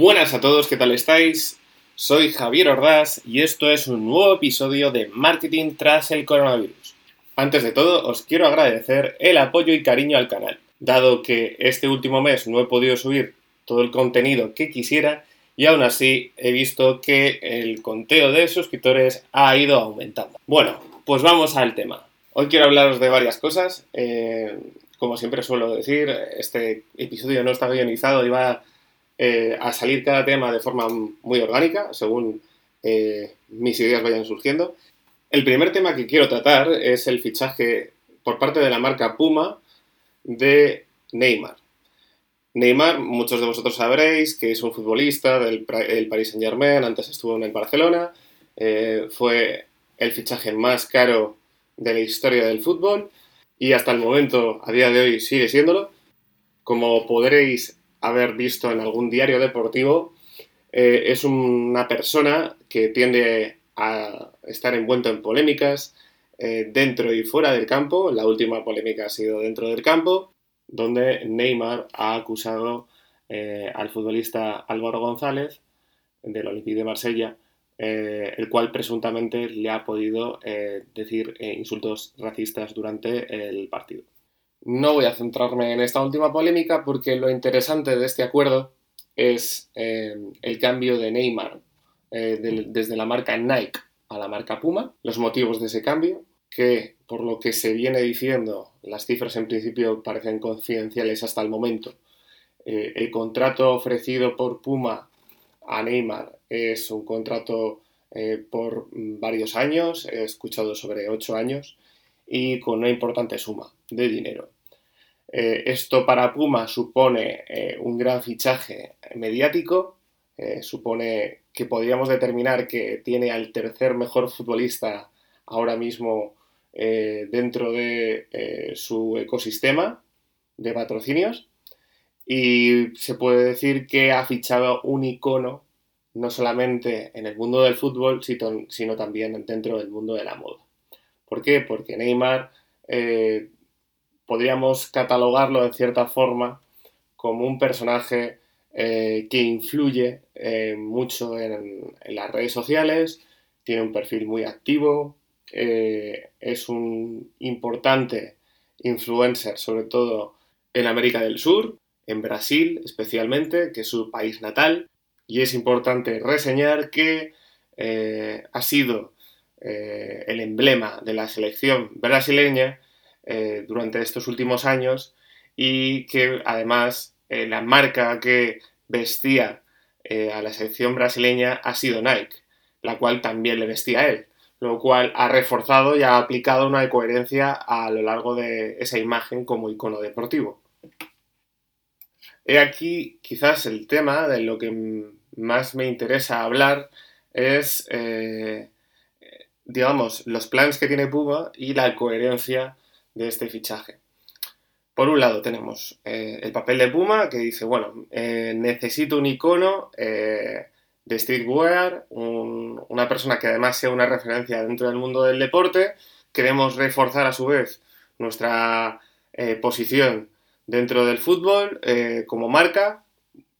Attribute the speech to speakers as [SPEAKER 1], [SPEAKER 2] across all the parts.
[SPEAKER 1] Buenas a todos, ¿qué tal estáis? Soy Javier Ordaz y esto es un nuevo episodio de Marketing tras el coronavirus. Antes de todo, os quiero agradecer el apoyo y cariño al canal. Dado que este último mes no he podido subir todo el contenido que quisiera y aún así he visto que el conteo de suscriptores ha ido aumentando. Bueno, pues vamos al tema. Hoy quiero hablaros de varias cosas. Eh, como siempre suelo decir, este episodio no está guionizado y va eh, a salir cada tema de forma muy orgánica, según eh, mis ideas vayan surgiendo. El primer tema que quiero tratar es el fichaje por parte de la marca Puma de Neymar. Neymar, muchos de vosotros sabréis que es un futbolista del Paris Saint Germain, antes estuvo en el Barcelona, fue el fichaje más caro de la historia del fútbol y hasta el momento, a día de hoy, sigue siéndolo. Como podréis haber visto en algún diario deportivo, eh, es una persona que tiende a estar envuelto en polémicas eh, dentro y fuera del campo. La última polémica ha sido dentro del campo, donde Neymar ha acusado eh, al futbolista Álvaro González del Olympique de Marsella el cual presuntamente le ha podido decir insultos racistas durante el partido. No voy a centrarme en esta última polémica porque lo interesante de este acuerdo es el cambio de Neymar desde la marca Nike a la marca Puma, los motivos de ese cambio, que por lo que se viene diciendo, las cifras en principio parecen confidenciales hasta el momento, el contrato ofrecido por Puma a Neymar es un contrato eh, por varios años, he escuchado sobre ocho años, y con una importante suma de dinero. Eh, esto para Puma supone eh, un gran fichaje mediático, supone que podríamos determinar que tiene al tercer mejor futbolista ahora mismo dentro de su ecosistema de patrocinios y se puede decir que ha fichado un icono no solamente en el mundo del fútbol, sino también dentro del mundo de la moda. ¿Por qué? Porque Neymar eh, podríamos catalogarlo en cierta forma como un personaje eh, que influye eh, mucho en, las redes sociales, tiene un perfil muy activo, es un importante influencer, sobre todo en América del Sur, en Brasil especialmente, que es su país natal, y es importante reseñar que ha sido eh, el emblema de la selección brasileña eh, durante estos últimos años y que además la marca que vestía a la selección brasileña ha sido Nike, la cual también le vestía a él, lo cual ha reforzado y ha aplicado una coherencia a lo largo de esa imagen como icono deportivo. He aquí quizás el tema de lo que más me interesa hablar es, eh, digamos, los planes que tiene Puma y la coherencia de este fichaje. Por un lado tenemos eh, el papel de Puma que dice, bueno, eh, necesito un icono de streetwear, una persona que además sea una referencia dentro del mundo del deporte. Queremos reforzar a su vez nuestra posición dentro del fútbol como marca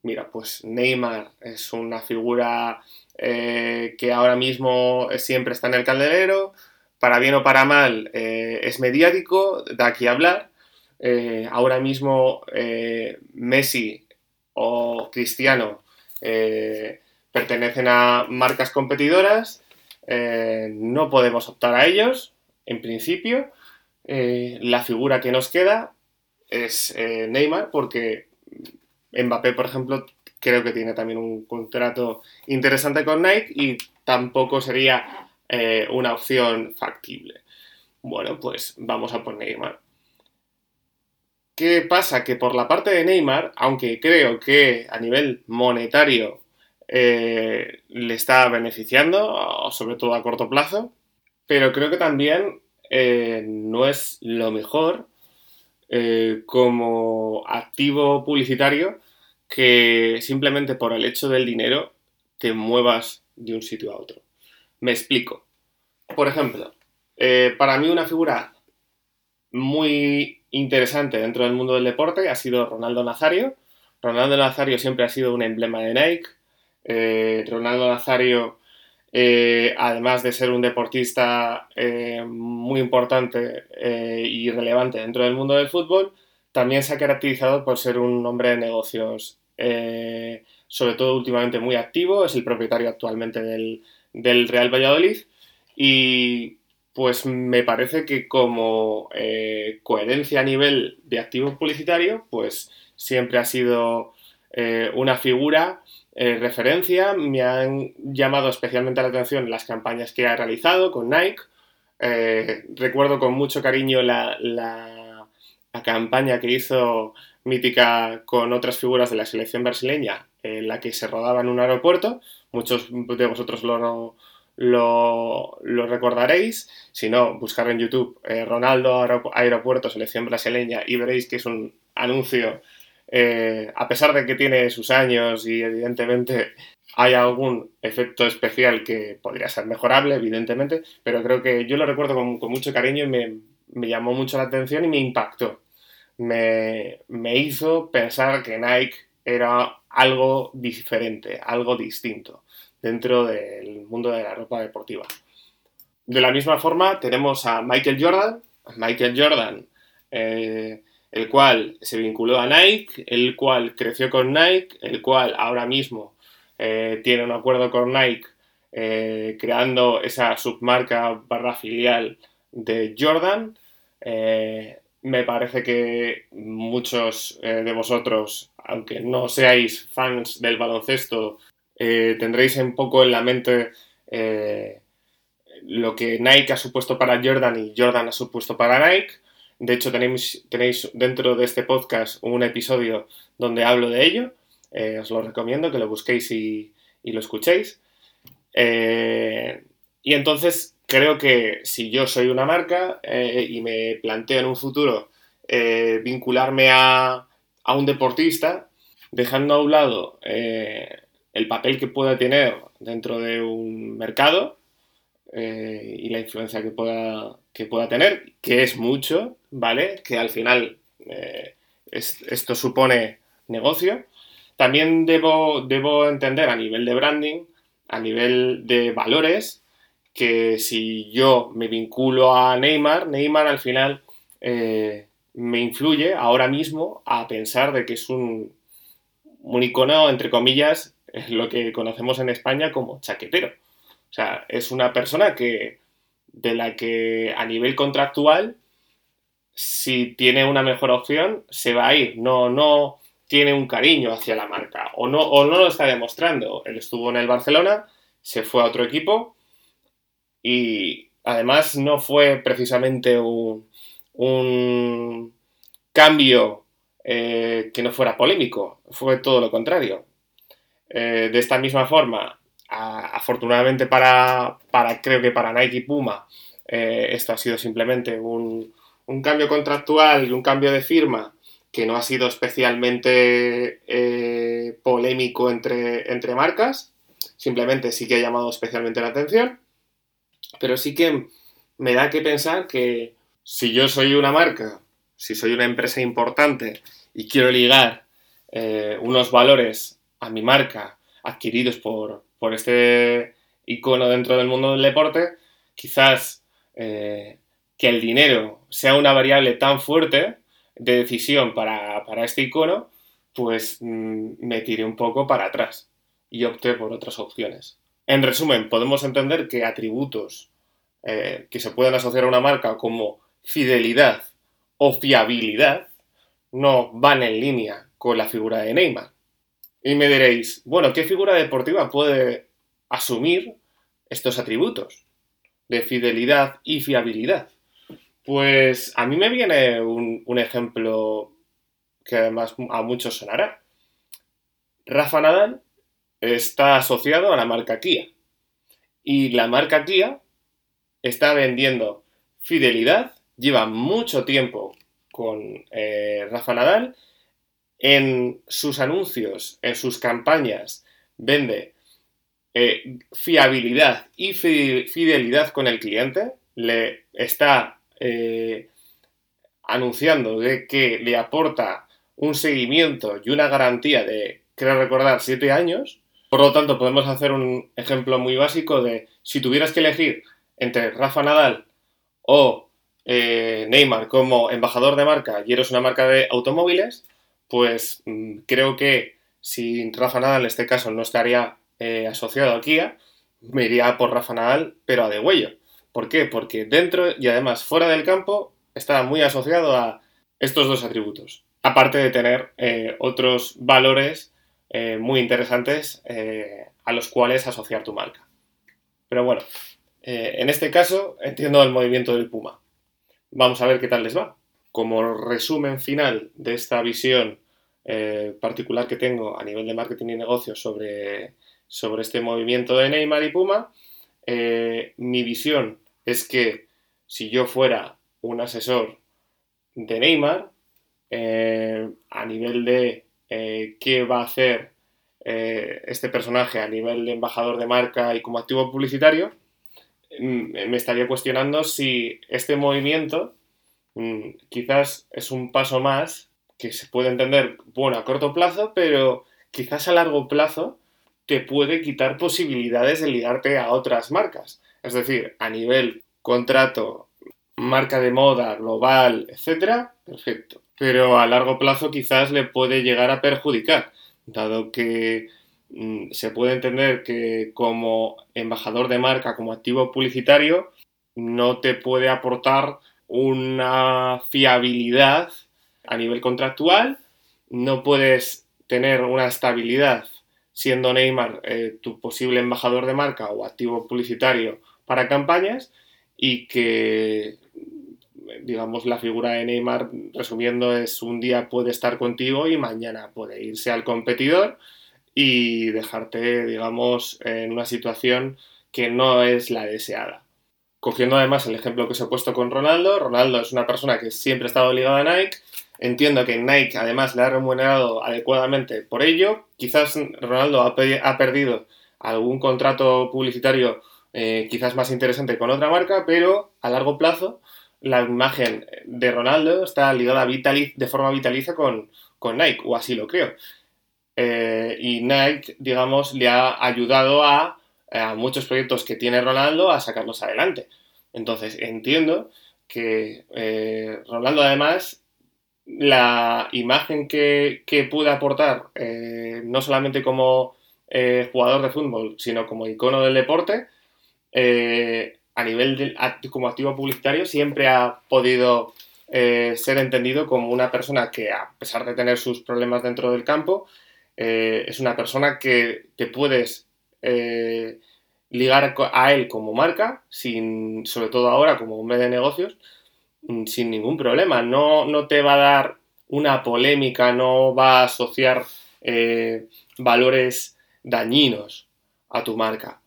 [SPEAKER 1] Mira, pues Neymar es una figura eh, que ahora mismo siempre está en el candelero, para bien o para mal eh, es mediático, da aquí a hablar. Eh, ahora mismo Messi o Cristiano pertenecen a marcas competidoras, no podemos optar a ellos, en principio. la figura que nos queda es Neymar porque Mbappé, por ejemplo, creo que tiene también un contrato interesante con Nike y tampoco sería eh, una opción factible. Bueno, pues vamos a por Neymar. ¿Qué pasa? Que por la parte de Neymar, aunque creo que a nivel monetario eh, le está beneficiando, sobre todo a corto plazo, pero creo que también eh, no es lo mejor como activo publicitario que simplemente por el hecho del dinero te muevas de un sitio a otro. Me explico. Por ejemplo, eh, para mí una figura muy interesante dentro del mundo del deporte ha sido Ronaldo Nazario, Ronaldo Nazario siempre ha sido un emblema de Nike. Eh, Ronaldo Nazario, eh, además de ser un deportista muy importante y relevante dentro del mundo del fútbol, también se ha caracterizado por ser un hombre de negocios, sobre todo últimamente muy activo. Es el propietario actualmente del, del Real Valladolid. Y pues me parece que como coherencia a nivel de activo publicitario, pues siempre ha sido eh, una figura eh, referencia. Me han llamado especialmente la atención las campañas que ha realizado con Nike. Eh, recuerdo con mucho cariño la, campaña que hizo mítica con otras figuras de la selección brasileña, en la que se rodaba en un aeropuerto. Muchos de vosotros lo, lo, recordaréis. Si no, buscar en YouTube Ronaldo Aeropuerto Selección Brasileña y veréis que es un anuncio eh, a pesar de que tiene sus años y evidentemente hay algún efecto especial que podría ser mejorable, evidentemente, pero creo que yo lo recuerdo con, mucho cariño y me, llamó mucho la atención y me impactó. Me, me hizo pensar que Nike era algo diferente, algo distinto dentro del mundo de la ropa deportiva. De la misma forma tenemos a Michael Jordan. Michael Jordan eh, el cual se vinculó a Nike, el cual creció con Nike, el cual ahora mismo eh, tiene un acuerdo con Nike eh, creando esa submarca barra filial de Jordan. Eh, me parece que muchos de vosotros, aunque no seáis fans del baloncesto, tendréis un poco en la mente lo que Nike ha supuesto para Jordan y Jordan ha supuesto para Nike. De hecho, tenéis, dentro de este podcast un episodio donde hablo de ello. Eh, os lo recomiendo que lo busquéis y, lo escuchéis. Eh, y entonces creo que si yo soy una marca eh, y me planteo en un futuro vincularme a, a, un deportista, dejando a un lado el papel que pueda tener dentro de un mercado, eh, y la influencia que pueda, que pueda tener, que es mucho, ¿vale? Que al final eh, esto supone negocio. También debo, debo entender a nivel de branding, a nivel de valores, que si yo me vinculo a Neymar, Neymar al final eh, me influye ahora mismo a pensar de que es un, un icono, entre comillas, lo que conocemos en España como chaquetero. O sea, es una persona que de la que a nivel contractual, si tiene una mejor opción, se va a ir. No, no tiene un cariño hacia la marca o no, o no lo está demostrando. Él estuvo en el Barcelona, se fue a otro equipo y además no fue precisamente un, un cambio eh, que no fuera polémico, fue todo lo contrario. Eh, de esta misma forma, afortunadamente para, para, creo que para Nike y Puma, eh, esto ha sido simplemente un, cambio contractual un cambio de firma que no ha sido especialmente polémico entre, entre marcas, simplemente sí que ha llamado especialmente la atención, pero sí que me da que pensar que si yo soy una marca, si soy una empresa importante y quiero ligar eh, unos valores a mi marca adquiridos por, por este icono dentro del mundo del deporte, quizás eh, que el dinero sea una variable tan fuerte de decisión para, este icono, pues mm, me tiré un poco para atrás y opté por otras opciones. En resumen, podemos entender que atributos eh, que se pueden asociar a una marca como fidelidad o fiabilidad no van en línea con la figura de Neymar. Y me diréis, bueno, ¿qué figura deportiva puede asumir estos atributos de fidelidad y fiabilidad? Pues a mí me viene un, ejemplo que además a muchos sonará. Rafa Nadal está asociado a la marca Kia. Y la marca Kia está vendiendo fidelidad, lleva mucho tiempo con eh, Rafa Nadal en sus anuncios, en sus campañas, vende eh, fiabilidad y fidelidad con el cliente, le está eh, anunciando de que le aporta un seguimiento y una garantía de, creo recordar, 7 años. Por lo tanto, podemos hacer un ejemplo muy básico de si tuvieras que elegir entre Rafa Nadal o eh, Neymar como embajador de marca y eres una marca de automóviles, pues mm, creo que si Rafa Nadal en este caso no estaría eh, asociado a Kia, me iría por Rafa Nadal, pero a de huello. ¿Por qué? Porque dentro y además fuera del campo está muy asociado a estos dos atributos. Aparte de tener eh, otros valores muy interesantes a los cuales asociar tu marca. Pero bueno, en este caso entiendo el movimiento del Puma. Vamos a ver qué tal les va. Como resumen final de esta visión eh, particular que tengo a nivel de marketing y negocios sobre, sobre este movimiento de Neymar y Puma, eh, mi visión es que si yo fuera un asesor de Neymar, eh, a nivel de qué va a hacer este personaje a nivel de embajador de marca y como activo publicitario, Mm, me estaría cuestionando si este movimiento mm, quizás es un paso más que se puede entender, bueno, a corto plazo, pero quizás a largo plazo te puede quitar posibilidades de ligarte a otras marcas. Es decir, a nivel contrato, marca de moda, global, etcétera, perfecto. Pero a largo plazo quizás le puede llegar a perjudicar, dado que Mm, se puede entender que como embajador de marca, como activo publicitario, no te puede aportar una fiabilidad a nivel contractual, no puedes tener una estabilidad siendo Neymar eh, tu posible embajador de marca o activo publicitario para campañas y que digamos la figura de Neymar resumiendo es un día puede estar contigo y mañana puede irse al competidor y dejarte, digamos, en una situación que no es la deseada. Cogiendo además el ejemplo que os he puesto con Ronaldo, Ronaldo es una persona que siempre ha estado ligada a Nike, entiendo que Nike además le ha remunerado adecuadamente por ello, quizás Ronaldo ha, perdido algún contrato publicitario eh, quizás más interesante con otra marca, pero a largo plazo la imagen de Ronaldo está ligada de forma vitaliza con, con Nike, o así lo creo. Eh, y Nike, digamos, le ha ayudado a, muchos proyectos que tiene Ronaldo a sacarlos adelante. Entonces, entiendo que eh, Ronaldo, además, la imagen que, puede aportar, eh, no solamente como jugador de fútbol, sino como icono del deporte, a nivel como activo publicitario, siempre ha podido ser entendido como una persona que, a pesar de tener sus problemas dentro del campo, eh, es una persona que te puedes eh, ligar a él como marca, sin, sobre todo ahora como hombre de negocios, mm, sin ningún problema. No, no te va a dar una polémica, no va a asociar eh, valores dañinos a tu marca.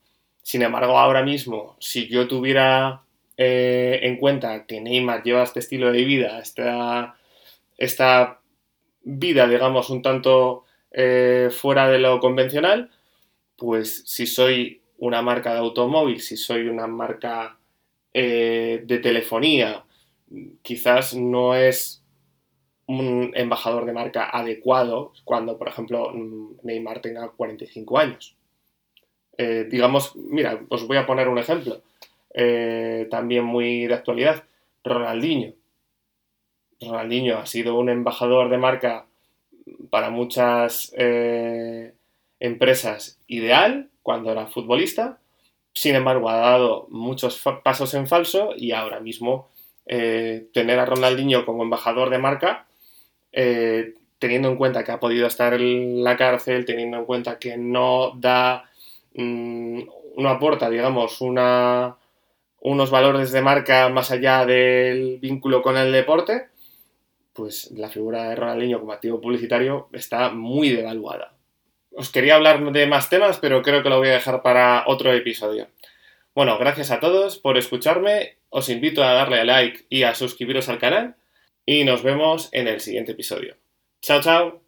[SPEAKER 1] Sin embargo, ahora mismo, si yo tuviera en cuenta que Neymar lleva este estilo de vida, esta, esta vida, digamos, un tanto eh, fuera de lo convencional, pues si soy una marca de automóvil, si soy una marca eh, de telefonía, quizás no es un embajador de marca adecuado cuando, por ejemplo, Neymar tenga 45 años. Eh, digamos, mira, os voy a poner un ejemplo, también muy de actualidad, Ronaldinho. Ronaldinho ha sido un embajador de marca para muchas eh, empresas ideal cuando era futbolista, sin embargo ha dado muchos pasos en falso y ahora mismo eh, tener a Ronaldinho como embajador de marca, eh, teniendo en cuenta que ha podido estar en la cárcel, teniendo en cuenta que no da, mm, no aporta, digamos, una, unos valores de marca más allá del vínculo con el deporte, pues la figura de Ronaldinho como activo publicitario está muy devaluada. Os quería hablar de más temas, pero creo que lo voy a dejar para otro episodio. Bueno, gracias a todos por escucharme, os invito a darle a like y a suscribiros al canal y nos vemos en el siguiente episodio. Chao, chao.